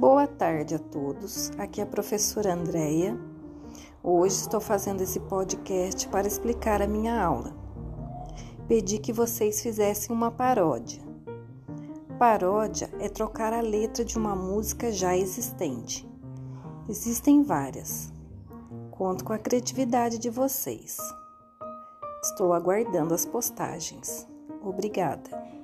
Boa tarde a todos. Aqui é a professora Andreia. Hoje estou fazendo esse podcast para explicar a minha aula. Pedi que vocês fizessem uma paródia. Paródia é trocar a letra de uma música já existente. Existem várias. Conto com a criatividade de vocês. Estou aguardando as postagens. Obrigada.